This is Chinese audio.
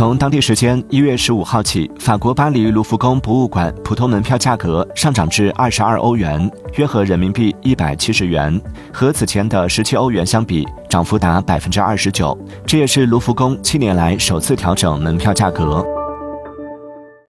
从当地时间一月十五号起法国巴黎卢浮宫博物馆普通门票价格上涨至二十二欧元约合人民币一百七十元。和此前的十七欧元相比涨幅达百分之二十九这也是卢浮宫七年来首次调整门票价格。